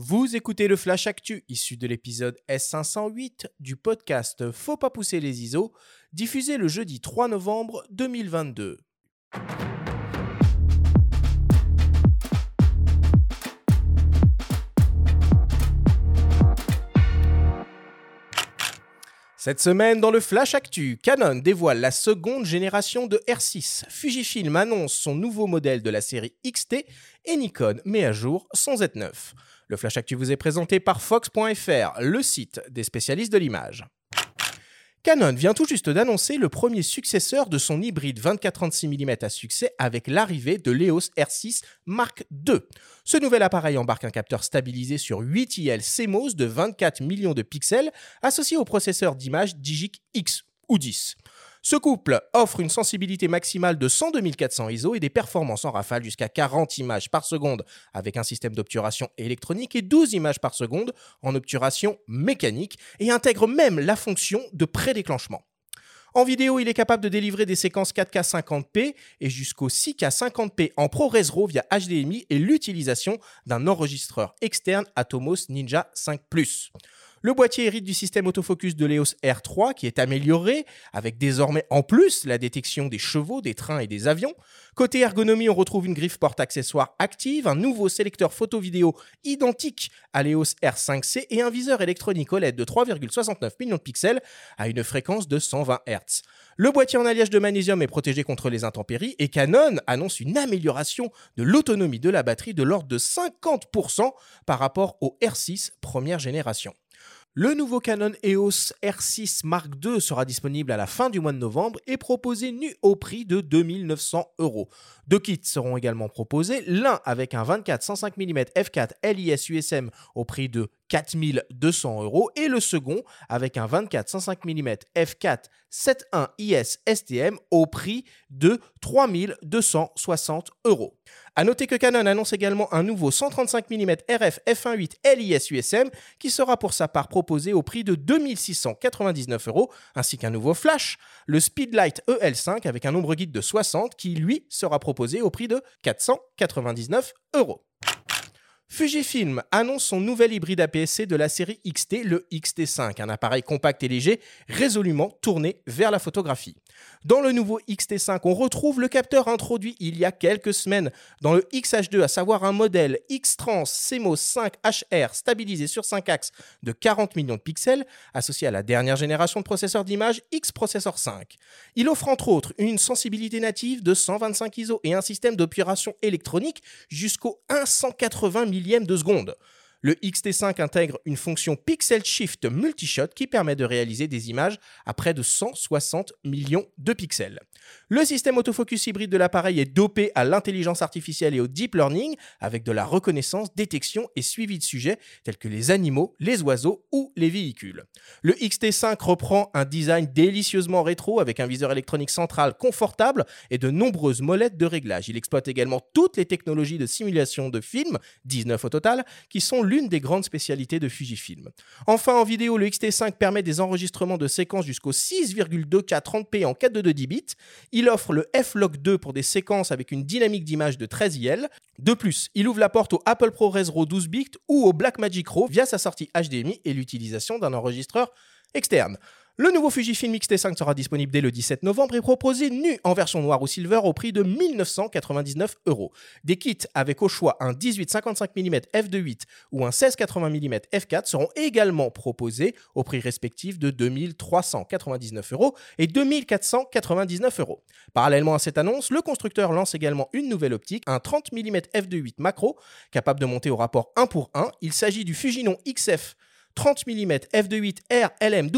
Vous écoutez le Flash Actu, issu de l'épisode S508 du podcast Faut pas pousser les ISO, diffusé le jeudi 3 novembre 2022. Cette semaine, dans le Flash Actu, Canon dévoile la seconde génération de R6, Fujifilm annonce son nouveau modèle de la série XT et Nikon met à jour son Z9. Le Flash Actu vous est présenté par Fox.fr, le site des spécialistes de l'image. Canon vient tout juste d'annoncer le premier successeur de son hybride 24-36 mm à succès avec l'arrivée de l'EOS R6 Mark II. Ce nouvel appareil embarque un capteur stabilisé sur 8 IL CMOS de 24 millions de pixels associé au processeur d'image Digic X ou 10. Ce couple offre une sensibilité maximale de 102 400 ISO et des performances en rafale jusqu'à 40 images par seconde avec un système d'obturation électronique et 12 images par seconde en obturation mécanique et intègre même la fonction de prédéclenchement. En vidéo, il est capable de délivrer des séquences 4K 50p et jusqu'au 6K 50p en ProRes RAW via HDMI et l'utilisation d'un enregistreur externe Atomos Ninja 5 ⁇ le boîtier hérite du système autofocus de l'EOS R3 qui est amélioré, avec désormais en plus la détection des chevaux, des trains et des avions. Côté ergonomie, on retrouve une griffe porte-accessoires active, un nouveau sélecteur photo-vidéo identique à l'EOS R5C et un viseur électronique OLED de 3,69 millions de pixels à une fréquence de 120 Hz. Le boîtier en alliage de magnésium est protégé contre les intempéries et Canon annonce une amélioration de l'autonomie de la batterie de l'ordre de 50% par rapport au R6 première génération. Le nouveau Canon EOS R6 Mark II sera disponible à la fin du mois de novembre et proposé nu au prix de 2900 euros. Deux kits seront également proposés, l'un avec un 24-105 mm f4 LIS USM au prix de 4200 euros et le second avec un 24-105 mm f4 7.1 IS STM au prix de 3260 euros. A noter que Canon annonce également un nouveau 135 mm RF f1.8 LIS USM qui sera pour sa part proposé au prix de 2699 euros ainsi qu'un nouveau flash, le Speedlight EL5 avec un nombre guide de 60 qui lui sera proposé au prix de 499 euros. Fujifilm annonce son nouvel hybride APS-C de la série XT, le XT5, un appareil compact et léger, résolument tourné vers la photographie. Dans le nouveau XT5, on retrouve le capteur introduit il y a quelques semaines dans le XH2, à savoir un modèle X-Trans CMOS 5 HR stabilisé sur 5 axes de 40 millions de pixels, associé à la dernière génération de processeurs d'image X Processor 5. Il offre entre autres une sensibilité native de 125 ISO et un système d'opération électronique jusqu'au 180 millième de seconde. Le XT5 intègre une fonction Pixel Shift Multishot qui permet de réaliser des images à près de 160 millions de pixels. Le système autofocus hybride de l'appareil est dopé à l'intelligence artificielle et au deep learning avec de la reconnaissance, détection et suivi de sujets tels que les animaux, les oiseaux ou les véhicules. Le XT5 reprend un design délicieusement rétro avec un viseur électronique central confortable et de nombreuses molettes de réglage. Il exploite également toutes les technologies de simulation de film, 19 au total, qui sont l'une des grandes spécialités de Fujifilm. Enfin, en vidéo, le XT5 permet des enregistrements de séquences jusqu'au 6,2K 30p en 422 10 bits. Il offre le F-Log 2 pour des séquences avec une dynamique d'image de 13 IL. De plus, il ouvre la porte au Apple ProRes RAW 12 bits ou au Blackmagic RAW via sa sortie HDMI et l'utilisation d'un enregistreur externe. Le nouveau Fujifilm X-T5 sera disponible dès le 17 novembre et proposé nu en version noire ou silver au prix de 1999 euros. Des kits avec au choix un 18-55 mm f2.8 ou un 16-80 mm f4 seront également proposés au prix respectif de 2399 euros et 2499 euros. Parallèlement à cette annonce, le constructeur lance également une nouvelle optique, un 30 mm f2.8 macro capable de monter au rapport 1 pour 1. Il s'agit du Fujinon XF 30 mm f2.8 R LM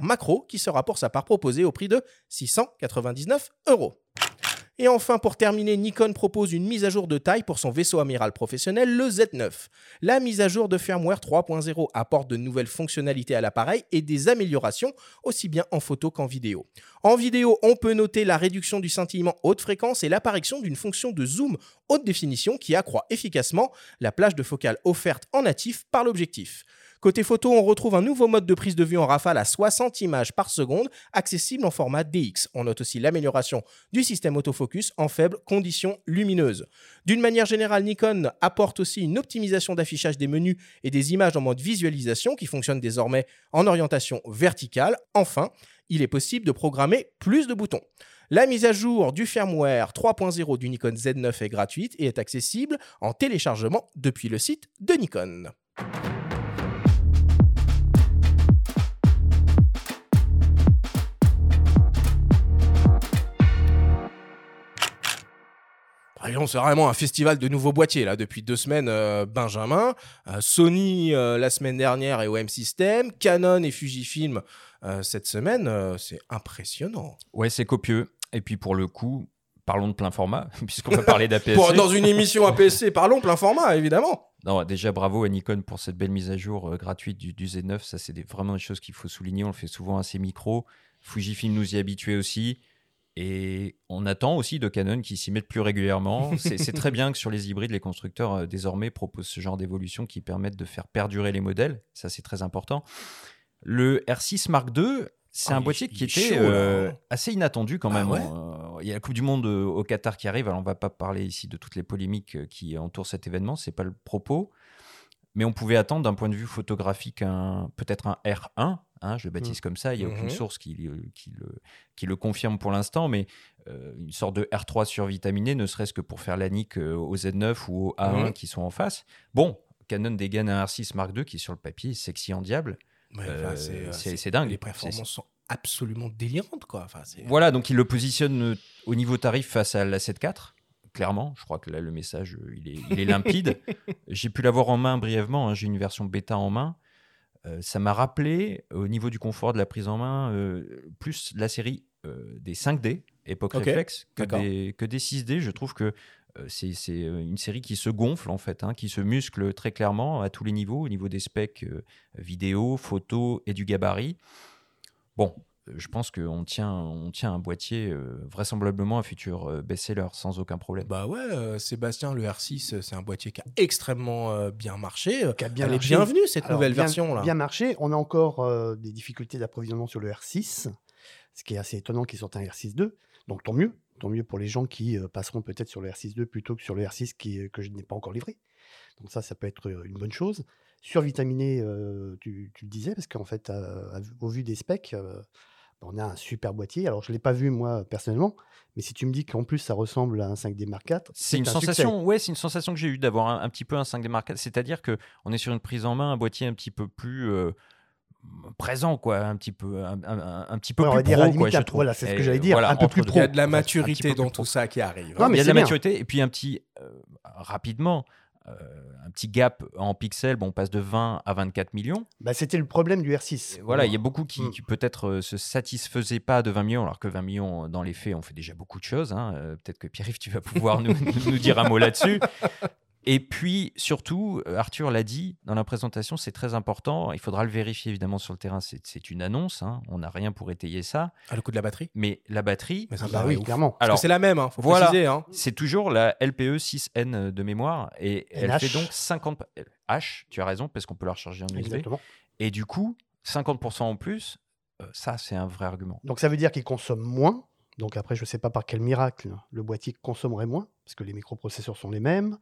macro qui sera pour sa part proposé au prix de 699 euros. Et enfin, pour terminer, Nikon propose une mise à jour de taille pour son vaisseau amiral professionnel, le Z9. La mise à jour de firmware 3.0 apporte de nouvelles fonctionnalités à l'appareil et des améliorations aussi bien en photo qu'en vidéo. En vidéo, on peut noter la réduction du scintillement haute fréquence et l'apparition d'une fonction de zoom haute définition qui accroît efficacement la plage de focale offerte en natif par l'objectif. Côté photo, on retrouve un nouveau mode de prise de vue en rafale à 60 images par seconde, accessible en format DX. On note aussi l'amélioration du système autofocus en faibles conditions lumineuses. D'une manière générale, Nikon apporte aussi une optimisation d'affichage des menus et des images en mode visualisation qui fonctionne désormais en orientation verticale. Enfin, il est possible de programmer plus de boutons. La mise à jour du firmware 3.0 du Nikon Z9 est gratuite et est accessible en téléchargement depuis le site de Nikon. C'est vraiment un festival de nouveaux boîtiers là depuis deux semaines. Euh, Benjamin, euh, Sony euh, la semaine dernière et OM System, Canon et Fujifilm cette semaine, c'est impressionnant. Ouais, c'est copieux. Et puis pour le coup, parlons de plein format puisqu'on va parler d'APS-C. dans une émission APS-C, parlons plein format évidemment. Non, déjà bravo à Nikon pour cette belle mise à jour gratuite du, Z9. Ça, c'est vraiment des choses qu'il faut souligner. On le fait souvent à ces micros. Fujifilm nous y habituait aussi. Et on attend aussi de Canon qui s'y mettent plus régulièrement. C'est très bien que sur les hybrides, les constructeurs euh, désormais proposent ce genre d'évolution qui permettent de faire perdurer les modèles. Ça, c'est très important. Le R6 Mark II, c'est ah, un boîtier qui était euh, assez inattendu quand ah même. Hein. il y a la Coupe du Monde euh, au Qatar qui arrive. Alors, on va pas parler ici de toutes les polémiques qui entourent cet événement. C'est pas le propos. Mais on pouvait attendre d'un point de vue photographique peut-être un R1 Hein, je le baptise mmh. comme ça, il n'y a aucune mmh source qui, qui, le, qui, le, confirme pour l'instant, mais euh, une sorte de R3 survitaminé, ne serait-ce que pour faire la nique euh, au Z9 ou au A1 mmh. qui sont en face. Bon, Canon dégaine un R6 Mark II qui est sur le papier sexy en diable. Euh, c'est dingue. Les performances sont absolument délirantes. Quoi. voilà, donc il le positionne au niveau tarif face à la 7.4 clairement. Je crois que là, le message, il est, il est limpide. J'ai pu l'avoir en main brièvement. Hein. J'ai une version bêta en main. Euh, ça m'a rappelé, au niveau du confort de la prise en main, euh, plus la série euh, des 5D, époque réflexe, que des, que des 6D. Je trouve que c'est une série qui se gonfle, en fait, hein, qui se muscle très clairement à tous les niveaux, au niveau des specs vidéo, photo et du gabarit. Bon, je pense qu'on tient, on tient un boîtier euh, vraisemblablement un futur euh, best-seller sans aucun problème. Bah ouais, euh, Sébastien, le R6, c'est un boîtier qui a extrêmement bien marché. Qui a bien Elle est bienvenue cette nouvelle version là. Bien marché. On a encore des difficultés d'approvisionnement sur le R6, ce qui est assez étonnant qu'ils sortent un R6.2. Donc tant mieux, tant mieux pour les gens qui passeront peut-être sur le R6.2 plutôt que sur le R6 qui, que je n'ai pas encore livré. Donc ça, ça peut être une bonne chose. Survitaminé, tu, tu le disais, parce qu'en fait, au vu des specs, on a un super boîtier. Alors, je ne l'ai pas vu moi personnellement, mais si tu me dis qu'en plus ça ressemble à un 5D Mark IV, c'est une sensation. Ouais, c'est une sensation que j'ai eue d'avoir un, petit peu un 5D Mark IV. C'est-à-dire que on est sur une prise en main, un boîtier un petit peu plus euh, présent, quoi, un petit peu, un, petit peu plus pro, dire quoi, je Voilà, c'est ce que j'allais dire, un peu plus pro. Il y a de la maturité dans tout ça qui arrive. Hein. il y a de la maturité et puis un petit euh, rapidement un petit gap en pixels, bon, on passe de 20 à 24 millions. Bah, C'était le problème du R6. voilà, il y a beaucoup qui, mm. peut-être euh, se satisfaisaient pas de 20 millions, alors que 20 millions, dans les faits, on fait déjà beaucoup de choses. Hein. Euh, peut-être que Pierre-Yves, tu vas pouvoir nous, nous, dire un mot là-dessus. Et puis, surtout, euh, Arthur l'a dit dans la présentation, c'est très important. Il faudra le vérifier évidemment sur le terrain. C'est une annonce. Hein. On n'a rien pour étayer ça. À le coup de la batterie? Mais la batterie. Mais bah oui, clairement. Alors, c'est la même, hein, faut voilà, préciser. Hein. C'est toujours la LPE 6N de mémoire. Et elle fait donc 50. H, tu as raison, parce qu'on peut la recharger en USB. Et du coup, 50% en plus, euh, ça, c'est un vrai argument. Donc ça veut dire qu'il consomme moins. Donc après, je ne sais pas par quel miracle le boîtier consommerait moins, parce que les microprocesseurs sont les mêmes.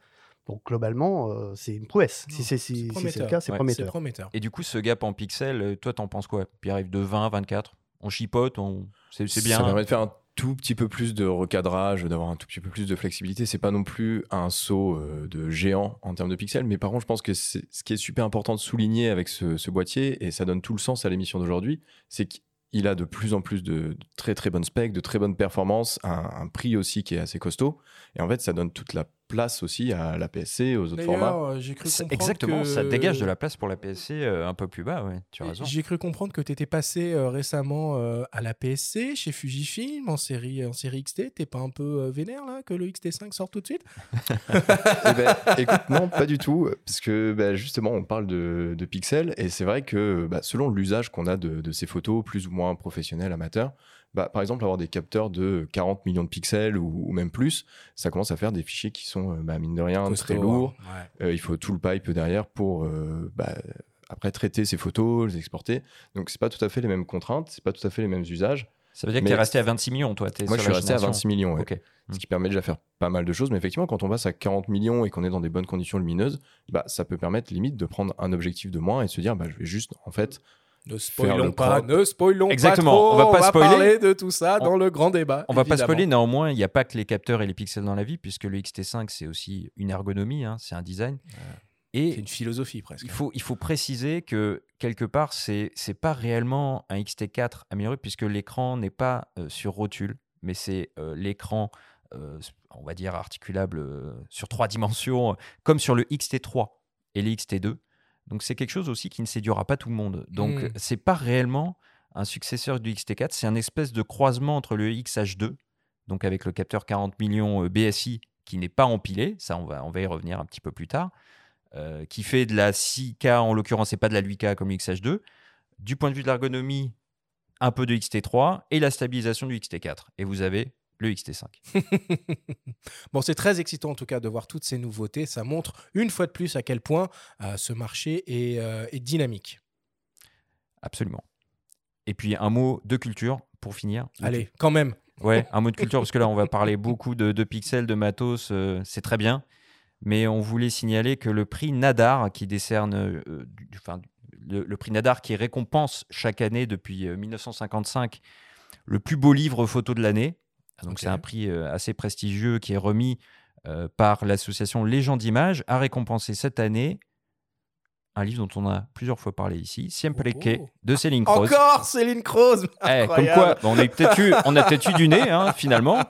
Donc globalement, euh, c'est une prouesse. Si c'est si, le cas, c'est prometteur. Et du coup, ce gap en pixels, euh, toi, t'en penses quoi? Puis arrive de 20 à 24 On chipote on... C'est bien. Ça permet de faire un tout petit peu plus de recadrage, d'avoir un tout petit peu plus de flexibilité. C'est pas non plus un saut euh, de géant en termes de pixels, mais par contre, je pense que ce qui est super important de souligner avec ce, ce boîtier, et ça donne tout le sens à l'émission d'aujourd'hui, c'est qu'il a de plus en plus de, très très bonnes specs, de très bonnes performances, un, un, prix aussi qui est assez costaud. Et en fait, ça donne toute la place aussi à la PSC, aux autres formats. Euh, j'ai cru Exactement, ça dégage de la place pour la PSC euh, un peu plus bas, ouais, tu as raison. J'ai cru comprendre que tu étais passé euh, récemment à la PSC chez Fujifilm en série, en série XT. T'es pas un peu vénère là que le XT5 sorte tout de suite? Eh ben, Écoute, non, pas du tout, parce que bah, justement, on parle de, de pixels et c'est vrai que bah, selon l'usage qu'on a de, de, ces photos, plus ou moins professionnels, amateurs, bah, par exemple, avoir des capteurs de 40 millions de pixels ou, même plus, ça commence à faire des fichiers qui sont, euh, bah, mine de rien, très lourds. Euh, il faut tout le pipe derrière pour euh, bah, après traiter ces photos, les exporter. Donc c'est pas tout à fait les mêmes contraintes, c'est pas tout à fait les mêmes usages. Ça veut dire que tu es resté à 26 millions, toi t'es Moi, sur je suis resté à génération. 26 millions, ouais. Ce qui permet déjà de faire pas mal de choses. Mais effectivement, quand on passe à 40 millions et qu'on est dans des bonnes conditions lumineuses, bah, ça peut permettre limite de prendre un objectif de moins et de se dire, bah, je vais juste, en fait, Ne spoilons pas, propre. ne spoilons Exactement, pas trop. on va pas spoiler. parler de tout ça On- dans le grand débat. On va pas spoiler, néanmoins, il n'y a pas que les capteurs et les pixels dans la vie, puisque le XT5, c'est aussi une ergonomie, hein, c'est un design. C'est Et une philosophie presque. il faut, il faut préciser que, quelque part, c'est c'est pas réellement un XT4 amélioré, puisque l'écran n'est pas euh, sur rotule, mais c'est euh, l'écran, euh, on va dire, articulable sur trois dimensions, comme sur le XT3 et le XT2. Donc c'est quelque chose aussi qui ne séduira pas tout le monde. Donc Mm. c'est pas réellement un successeur du XT4, c'est un espèce de croisement entre le XH2, donc avec le capteur 40 millions euh, BSI qui n'est pas empilé, ça on va, on va y revenir un petit peu plus tard, euh, qui fait de la 6K en l'occurrence et pas de la 8K comme le XH2. Du point de vue de l'ergonomie, un peu de XT3 et la stabilisation du XT4. Et vous avez le XT5. bon, c'est très excitant en tout cas de voir toutes ces nouveautés. Ça montre une fois de plus à quel point euh, ce marché est, euh, est dynamique. Absolument. Et puis un mot de culture pour finir. Allez, quand même. Ouais, un mot de culture, parce que là, on va parler beaucoup de, de pixels, de matos, euh, c'est très bien. Mais on voulait signaler que le prix Nadar, qui décerne, du- enfin, le, le prix Nadar qui récompense chaque année depuis euh, 1955 le plus beau livre photo de l'année. Donc c'est un prix euh, assez prestigieux qui est remis euh, par l'association Légende d'Images, a récompensé cette année un livre dont on a plusieurs fois parlé ici, Siempre Oh, oh. de Céline Croze. Encore Céline Croze Eh, comme quoi, on, a peut-être eu, on a peut-être eu du nez, hein, finalement.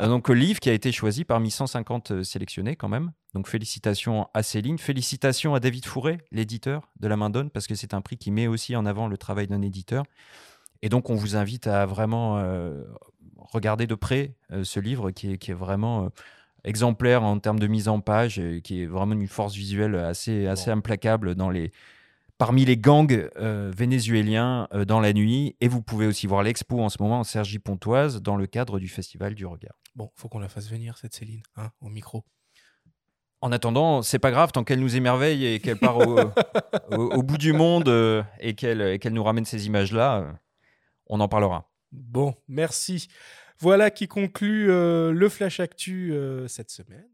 Euh, donc, le livre qui a été choisi parmi 150 euh, sélectionnés, quand même. Donc, félicitations à Céline. Félicitations à David Fourré, l'éditeur de La Main d'Onne, parce que c'est un prix qui met aussi en avant le travail d'un éditeur. Et donc, on vous invite à vraiment euh, regarder de près euh, ce livre qui est, qui est vraiment euh, exemplaire en termes de mise en page, et qui est vraiment une force visuelle assez, assez implacable dans les, parmi les gangs euh, vénézuéliens euh, dans la nuit. Et vous pouvez aussi voir l'expo en ce moment en Sergi Pontoise dans le cadre du Festival du Regard. Bon, faut qu'on la fasse venir, cette Céline, hein, au micro. En attendant, c'est pas grave tant qu'elle nous émerveille et qu'elle part au, au- au bout du monde euh, et qu'elle nous ramène ces images-là, on en parlera. Bon, merci. Voilà qui conclut euh, le Flash Actu euh, cette semaine.